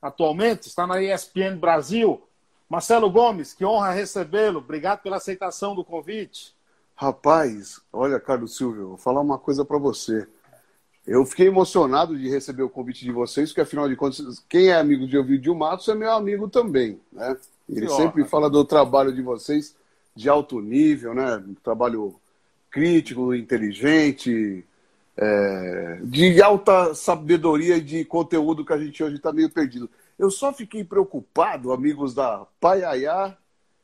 atualmente, está na ESPN Brasil. Marcelo Gomes, que honra recebê-lo. Obrigado pela aceitação do convite. Rapaz, olha, Carlos Silvio, vou falar uma coisa para você. Eu fiquei emocionado de receber o convite de vocês, porque afinal de contas, quem é amigo de Ovidio Matos é meu amigo também, né? Ele que sempre honra. fala do trabalho de vocês de alto nível, né? Um trabalho crítico, inteligente, é, de alta sabedoria e de conteúdo que a gente hoje está meio perdido. Eu só fiquei preocupado, amigos da Paiaiá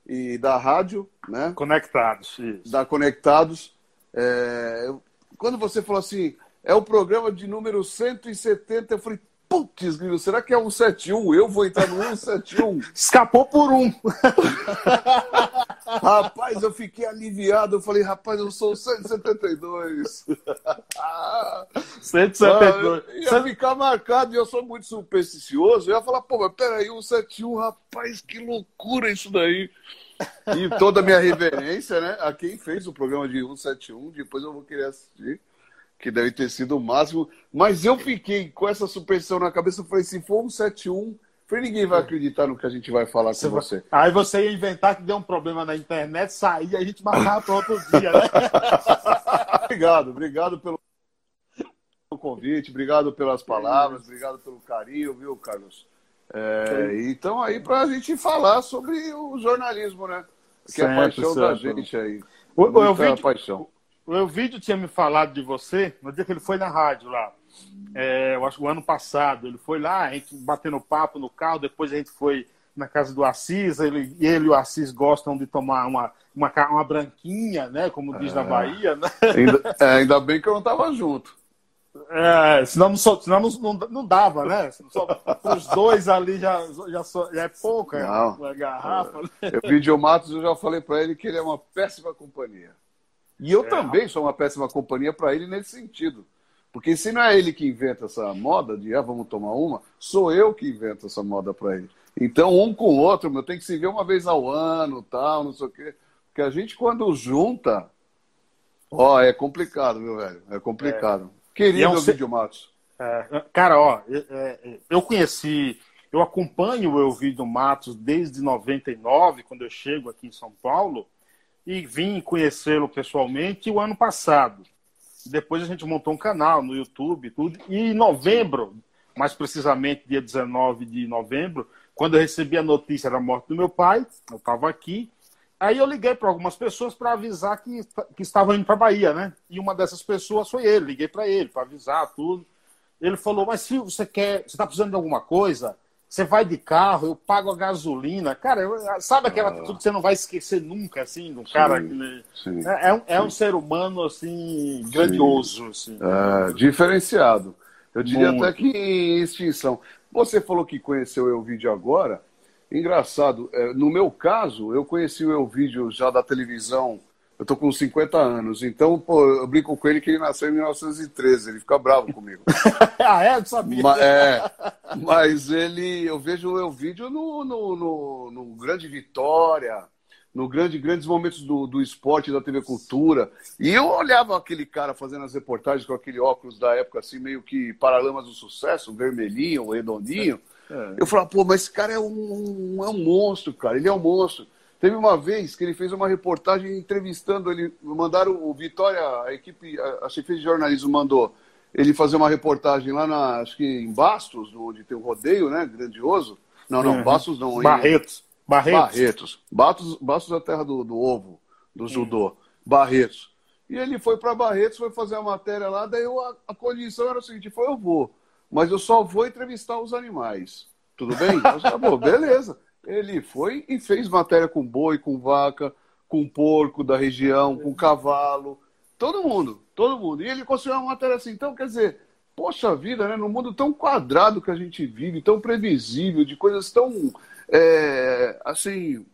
e da rádio, né? Conectados, isso. Da Conectados. É, quando você falou assim, é o programa de número 170, eu falei, putz, será que é 171? Eu vou entrar no 171. Escapou por um. rapaz, eu fiquei aliviado. Eu falei, rapaz, eu sou o 172. 172. Ah, ia ficar marcado e eu sou muito supersticioso. Eu ia falar, pô, mas peraí, 171, rapaz, que loucura isso daí. E toda a minha reverência, né, a quem fez o programa de 171. Depois eu vou querer assistir que deve ter sido o máximo. Mas eu fiquei com essa superstição na cabeça. Eu falei, se for um 71, falei, ninguém vai acreditar no que a gente vai falar você com você. Aí você ia inventar que deu um problema na internet, sair, a gente marcava para outro dia, né? obrigado, obrigado pelo convite, obrigado pelas palavras, obrigado pelo carinho, viu, Carlos? É, então aí para a gente falar sobre o jornalismo, né? Que é a paixão certo. da gente aí. O, eu vi, paixão. O vídeo tinha me falado de você no dia que ele foi na rádio lá. É, eu acho que o ano passado. Ele foi lá, a gente batendo papo no carro, depois a gente foi na casa do Assis, ele, ele e o Assis gostam de tomar uma, uma, uma branquinha, né? Como diz é. na Bahia, né? Ainda, é, ainda bem que eu não estava junto. É, senão, não, senão não, não, não dava, né? Só, os dois ali já, já, já é pouca não. a garrafa. Né? Eu vi o Matos, eu já falei para ele que ele é uma péssima companhia. E eu é. também sou uma péssima companhia para ele nesse sentido. Porque se não é ele que inventa essa moda de ah, vamos tomar uma, sou eu que invento essa moda para ele. Então, um com o outro, meu, tem que se ver uma vez ao ano, tal, não sei o quê. Porque a gente, quando junta, ó, é complicado, meu velho. É complicado. É. Querido é um Vídeo Matos. É, cara, ó, é, eu conheci, eu acompanho o Elvídio Matos desde 99, quando eu chego aqui em São Paulo e vim conhecê-lo pessoalmente o ano passado. Depois a gente montou um canal no YouTube tudo. E em novembro, mais precisamente dia 19 de novembro, quando eu recebi a notícia da morte do meu pai, eu estava aqui. Aí eu liguei para algumas pessoas para avisar que, que estavam indo para Bahia, né? E uma dessas pessoas foi ele. Liguei para ele para avisar tudo. Ele falou: Mas se você quer, você está precisando de alguma coisa? Você vai de carro, eu pago a gasolina. Cara, eu, sabe aquela ah. atitude que você não vai esquecer nunca, assim, do cara que. Sim. É, é, um, é um ser humano, assim, grandioso. Assim. É, diferenciado. Eu diria Muito. até que em extinção. Você falou que conheceu o Elvídio agora. Engraçado, é, no meu caso, eu conheci o Elvídio já da televisão eu tô com 50 anos, então, pô, eu brinco com ele que ele nasceu em 1913, ele fica bravo comigo. ah, é? Não sabia. Mas, é, mas ele, eu vejo o vídeo no, no, no, no, Grande Vitória, no grande, grandes momentos do, do esporte, da TV Cultura, e eu olhava aquele cara fazendo as reportagens com aquele óculos da época, assim, meio que Paralamas do Sucesso, vermelhinho, redondinho, é. eu falava, pô, mas esse cara é um, é um monstro, cara, ele é um monstro. Teve uma vez que ele fez uma reportagem entrevistando ele, mandaram o Vitória, a equipe, a, a chefia de jornalismo mandou ele fazer uma reportagem lá na, acho que em Bastos, onde tem o um rodeio, né, grandioso. Não, não, uhum. Bastos não. Barretos. Em... Barretos. Barretos. Bastos, Bastos é a terra do, do ovo, do judô. Uhum. Barretos. E ele foi para Barretos, foi fazer a matéria lá, daí eu, a, a condição era o seguinte, foi eu vou, mas eu só vou entrevistar os animais. Tudo bem? Eu falei, beleza. Ele foi e fez matéria com boi, com vaca, com porco da região, com cavalo. Todo mundo, todo mundo. E ele construiu uma matéria assim. Então, quer dizer, poxa vida, né? No mundo tão quadrado que a gente vive, tão previsível, de coisas tão. É, assim.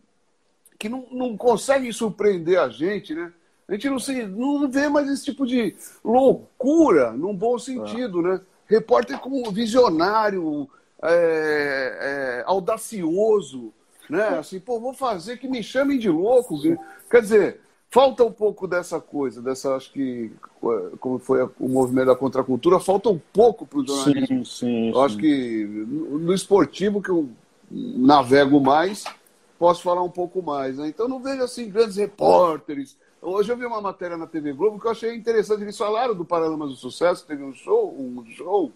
que não, não conseguem surpreender a gente, né? A gente não, se, não vê mais esse tipo de loucura, num bom sentido, ah. né? Repórter como visionário, é, é, audacioso, né? Assim, pô, vou fazer que me chamem de louco. Quer dizer, falta um pouco dessa coisa, dessa, acho que, como foi o movimento da contracultura, falta um pouco para o jornalismo. Sim, sim, eu sim. acho que no esportivo, que eu navego mais, posso falar um pouco mais. Né? Então, não vejo assim grandes repórteres. Hoje eu vi uma matéria na TV Globo que eu achei interessante. Eles falaram do Paralamas do Sucesso, teve um show, um show,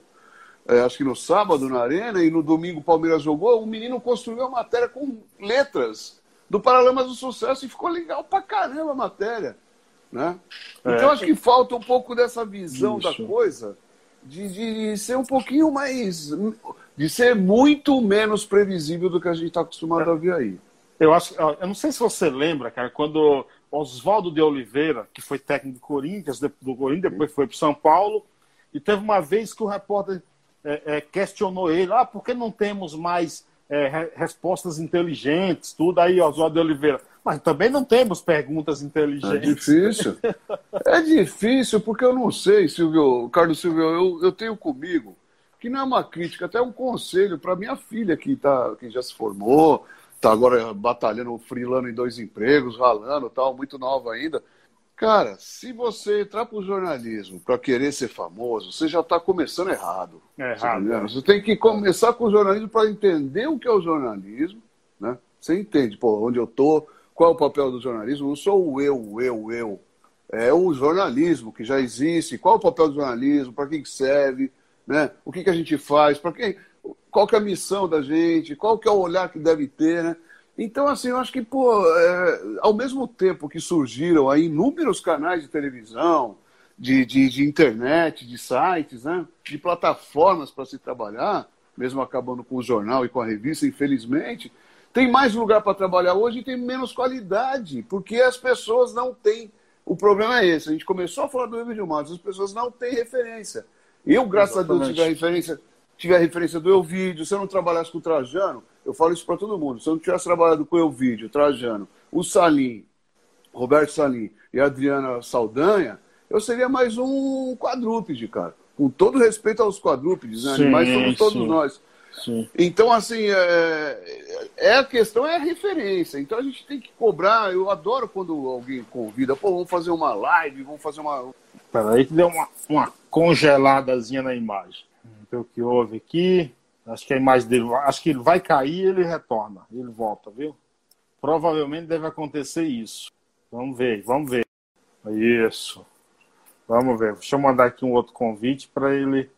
é, acho que no sábado na Arena, e no domingo o Palmeiras jogou. Um menino construiu uma matéria com letras do Paralamas do Sucesso e ficou legal pra caramba a matéria. Né? É. Então acho que falta um pouco dessa visão Isso. da coisa, de, de ser um pouquinho mais. de ser muito menos previsível do que a gente está acostumado é. a ver aí. Eu acho, eu não sei se você lembra, cara, quando Oswaldo de Oliveira, que foi técnico do Corinthians, do Corinthians, depois foi para São Paulo, e teve uma vez que o repórter é, é, questionou ele, ah, por que não temos mais é, respostas inteligentes, tudo aí, Oswaldo de Oliveira. Mas também não temos perguntas inteligentes. É difícil. é difícil, porque eu não sei, Silvio, Carlos Silvio, eu, eu tenho comigo, que não é uma crítica, até um conselho para minha filha que, tá, que já se formou, está agora batalhando, frilando em dois empregos, ralando tal, muito nova ainda. Cara, se você entrar para o jornalismo para querer ser famoso, você já está começando errado. É errado. Você, é. você tem que começar com o jornalismo para entender o que é o jornalismo. Né? Você entende, pô, onde eu estou, qual é o papel do jornalismo? Não sou o eu, o eu, o eu. É o jornalismo que já existe. Qual é o papel do jornalismo? Para que serve? Né? O que, que a gente faz? Para quem? Qual que é a missão da gente? Qual que é o olhar que deve ter? Né? Então, assim, eu acho que, pô, é, ao mesmo tempo que surgiram aí inúmeros canais de televisão, de, de, de internet, de sites, né, de plataformas para se trabalhar, mesmo acabando com o jornal e com a revista, infelizmente, tem mais lugar para trabalhar hoje e tem menos qualidade, porque as pessoas não têm. O problema é esse. A gente começou a falar do Evil Matos, as pessoas não têm referência. Eu, graças Exatamente. a Deus, tive a referência, tive a referência do Elvídio. Se eu não trabalhasse com o Trajano, eu falo isso para todo mundo. Se eu não tivesse trabalhado com o Elvídio, Trajano, o Salim, Roberto Salim e a Adriana Saldanha, eu seria mais um quadrúpede, cara. Com todo respeito aos quadrúpedes, né? Sim, Animais somos todos sim. nós. Sim. Então, assim, é, é, a questão é a referência. Então a gente tem que cobrar. Eu adoro quando alguém convida, pô, vamos fazer uma live, vamos fazer uma. Peraí, que deu uma, uma congeladazinha na imagem. Então, o que houve aqui. Acho que a imagem dele, acho que ele vai cair e ele retorna, ele volta, viu? Provavelmente deve acontecer isso. Vamos ver, vamos ver. Isso. Vamos ver. Deixa eu mandar aqui um outro convite para ele.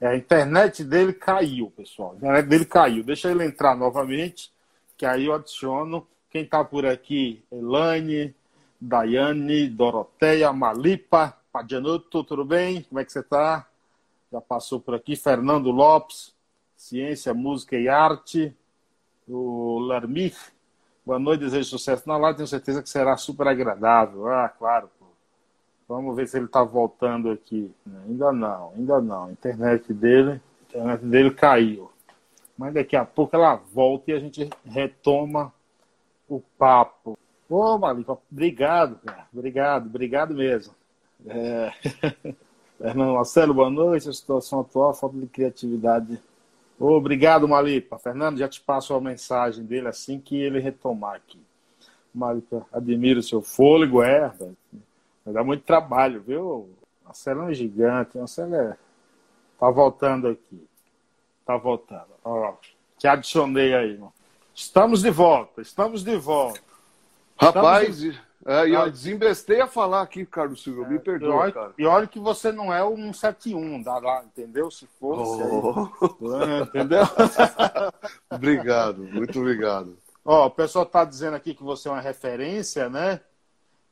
É, a internet dele caiu, pessoal. A internet dele caiu. Deixa ele entrar novamente, que aí eu adiciono. Quem está por aqui? Elaine, Daiane, Doroteia, Malipa, Padianuto, tudo bem? Como é que você está? Já passou por aqui. Fernando Lopes. Ciência, Música e Arte, o Larmich. Boa noite, desejo sucesso na live, tenho certeza que será super agradável. Ah, claro. Pô. Vamos ver se ele está voltando aqui. Ainda não, ainda não. A internet dele, a internet dele caiu. Mas daqui a pouco ela volta e a gente retoma o papo. Ô, Malipa, obrigado, cara. Obrigado, obrigado mesmo. É... Fernando Marcelo, boa noite. A situação atual, falta de criatividade Obrigado, Malipa. Fernando, já te passo a mensagem dele assim que ele retomar aqui. Malipa, admiro o seu fôlego, é, vai dar muito trabalho, viu? Marcelo é gigante, Marcelo é... Tá voltando aqui. Tá voltando. Ó, te adicionei aí, irmão. Estamos de volta, estamos de volta. Rapaz. É, e eu desembestei a falar aqui, Carlos Silvio, é, me perdoa, e olha, cara. E olha que você não é o 171, dá lá, entendeu? Se fosse, oh. aí, entendeu? obrigado, muito obrigado. Ó, o pessoal está dizendo aqui que você é uma referência, né?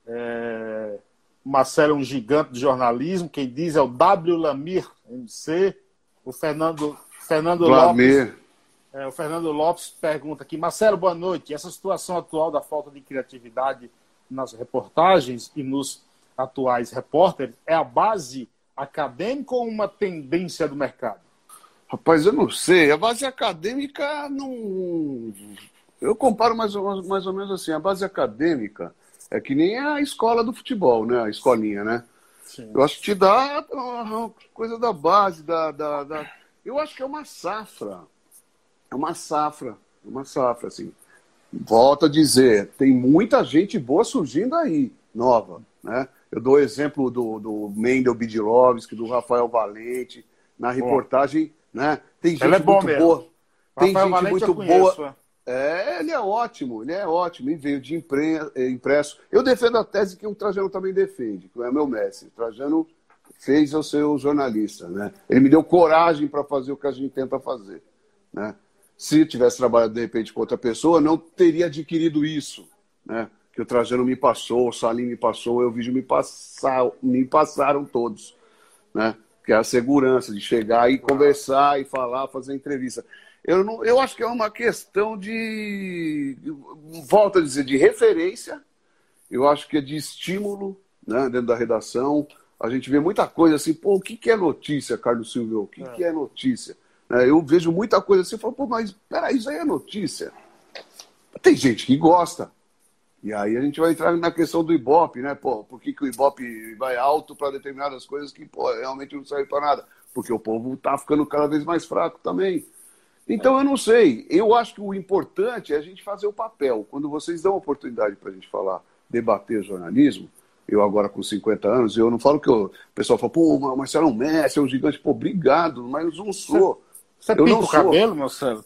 É... Marcelo é um gigante de jornalismo, quem diz é o W. Lamir, MC. O Fernando, Fernando Lopes. É, o Fernando Lopes pergunta aqui, Marcelo, boa noite. Essa situação atual da falta de criatividade nas reportagens e nos atuais repórteres é a base acadêmica ou uma tendência do mercado? Rapaz, eu não sei. A base acadêmica não. Eu comparo mais ou, mais ou menos assim. A base acadêmica é que nem a escola do futebol, né? A escolinha, né? Sim. Eu acho que te dá uma coisa da base, da, da, da, Eu acho que é uma safra. É uma safra. Uma safra, assim. Volto a dizer, tem muita gente boa surgindo aí. nova, né? Eu dou o exemplo do, do Mendel Bidilovski, do Rafael Valente, na reportagem, bom. né? Tem gente é muito boa. Tem Rafael gente Valente muito boa. É, ele é ótimo, ele é ótimo. E veio de eh, impresso. Eu defendo a tese que o Trajano também defende, que é meu mestre. O Trajano fez eu ser o jornalista, né? Ele me deu coragem para fazer o que a gente tenta fazer, né? Se tivesse trabalhado de repente com outra pessoa, não teria adquirido isso, né? Que o Trajano me passou, o Salim me passou, o vídeo me passar, me passaram todos, né? Que é a segurança de chegar e conversar e falar, fazer entrevista. Eu, não, eu acho que é uma questão de, volto a dizer, de referência. Eu acho que é de estímulo, né? Dentro da redação a gente vê muita coisa assim, pô, o que, que é notícia, Carlos Silvio? O que é, que é notícia? É, eu vejo muita coisa assim, eu falo, pô, mas peraí, isso aí é notícia. Tem gente que gosta. E aí a gente vai entrar na questão do Ibope, né? Pô, por que, que o Ibope vai alto para determinadas coisas que, pô, realmente não serve para nada? Porque o povo tá ficando cada vez mais fraco também. Então eu não sei. Eu acho que o importante é a gente fazer o papel. Quando vocês dão oportunidade para a gente falar, debater jornalismo, eu agora com 50 anos, eu não falo que eu, o pessoal fala, pô, o Marcelo é um mestre, é um gigante. Pô, obrigado, mas não sou. Você, eu pinta o cabelo, Marcelo?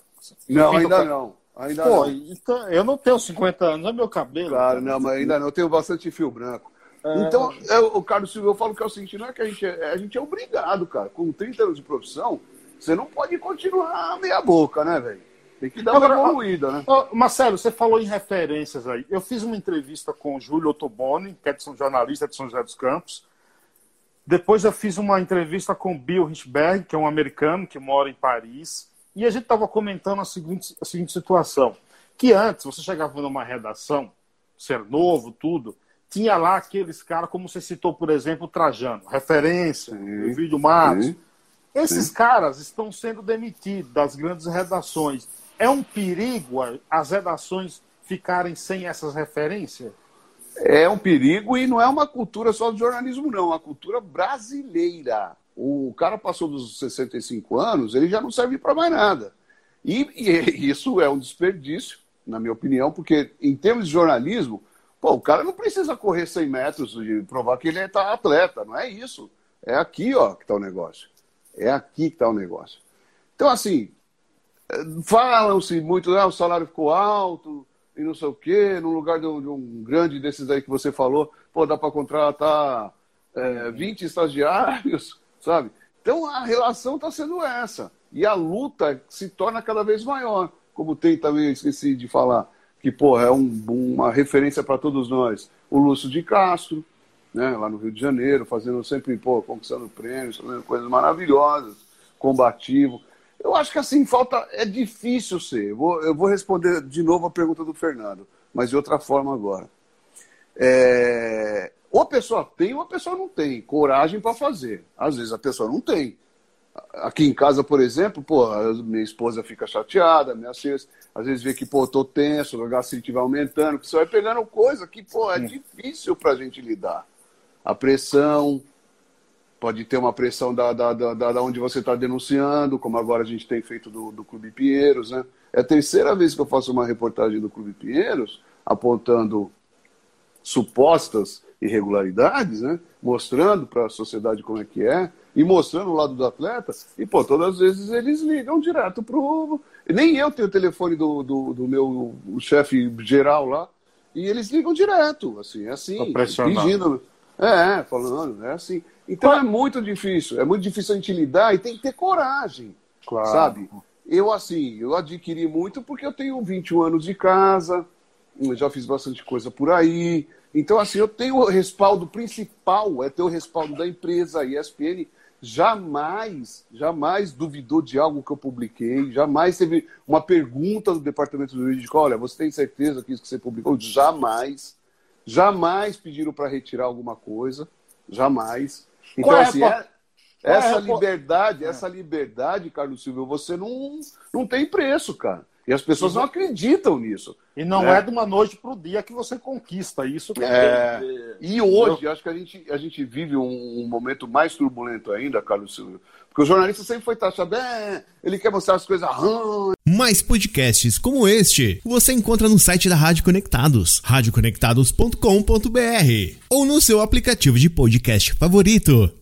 Não, ainda não. Ainda pô, não. Então, eu não tenho 50 anos, é meu cabelo. Claro, não, mas ainda não. Eu tenho bastante fio branco. É... Então, eu, o Carlos Silva, eu falo que é o seguinte, não é que a gente é, a gente é obrigado, cara. Com 30 anos de profissão, você não pode continuar meia boca, né, velho? Tem que dar Agora, uma evoluída, né? Marcelo, você falou em referências aí. Eu fiz uma entrevista com o Júlio Ottoboni, que é de São jornalista de São José dos Campos. Depois eu fiz uma entrevista com o Bill Richberg, que é um americano que mora em Paris. E a gente estava comentando a seguinte, a seguinte situação. Que antes, você chegava numa redação, ser novo, tudo, tinha lá aqueles caras, como você citou, por exemplo, o Trajano, referência, o vídeo Marcos. Sim. Esses Sim. caras estão sendo demitidos das grandes redações é um perigo as redações ficarem sem essas referências? É um perigo e não é uma cultura só do jornalismo, não. É uma cultura brasileira. O cara passou dos 65 anos, ele já não serve para mais nada. E, e, isso é um desperdício, na minha opinião, porque em termos de jornalismo, pô, o cara não precisa correr 100 metros e provar que ele é atleta, não é isso. É aqui ó, que está o negócio. É aqui que está o negócio. Então, assim, Falam-se muito, ah, o salário ficou alto e não sei o quê, no lugar de um, de um grande desses aí que você falou, pô, dá para contratar é, 20 estagiários, sabe? Então a relação está sendo essa. E a luta se torna cada vez maior. Como tem também, eu esqueci de falar, que pô, é um, uma referência para todos nós. O Lúcio de Castro, né, lá no Rio de Janeiro, fazendo sempre, pô, conquistando prêmios, fazendo coisas maravilhosas, combativo. Eu acho que assim, falta. É difícil ser. Eu vou, eu vou responder de novo a pergunta do Fernando, mas de outra forma agora. É, ou a pessoa tem ou a pessoa não tem coragem para fazer. Às vezes a pessoa não tem. Aqui em casa, por exemplo, pô, minha esposa fica chateada, minha filha, às vezes vê que, pô, tô tenso, o gastrite vai aumentando, que você vai pegando coisa que, pô, é difícil para a gente lidar. A pressão, pode ter uma pressão da, da, da, da onde você está denunciando, como agora a gente tem feito do, do Clube Pinheiros. Né? É a terceira vez que eu faço uma reportagem do Clube Pinheiros, apontando supostas irregularidades, né? mostrando para a sociedade como é que é, e mostrando o lado do atleta, e pô, todas as vezes eles ligam direto pro. Nem eu tenho o telefone do, do, do meu chefe geral lá, e eles ligam direto, assim, é assim, pedindo. É, falando, é assim. Então é muito difícil, é muito difícil a gente lidar e tem que ter coragem, claro. sabe? Eu, assim, eu adquiri muito porque eu tenho 21 anos de casa, já fiz bastante coisa por aí. Então, assim, eu tenho o respaldo principal, é ter o respaldo da empresa, a ESPN jamais, jamais duvidou de algo que eu publiquei, jamais teve uma pergunta do departamento jurídico, olha, você tem certeza que isso que você publicou? Jamais. Jamais pediram para retirar alguma coisa, jamais. Então, é, assim, é, essa é, liberdade, essa liberdade, Carlos Silva, você não, não tem preço, cara. E as pessoas não acreditam nisso. E não né? é de uma noite para o dia que você conquista isso. É... E hoje, acho que a gente, a gente vive um, um, momento mais turbulento ainda, Carlos Silvio. Porque o jornalista sempre foi taxado, é, ele quer mostrar as coisas ruins. Mais podcasts como este você encontra no site da Rádio Conectados, radioconectados.com.br ou no seu aplicativo de podcast favorito.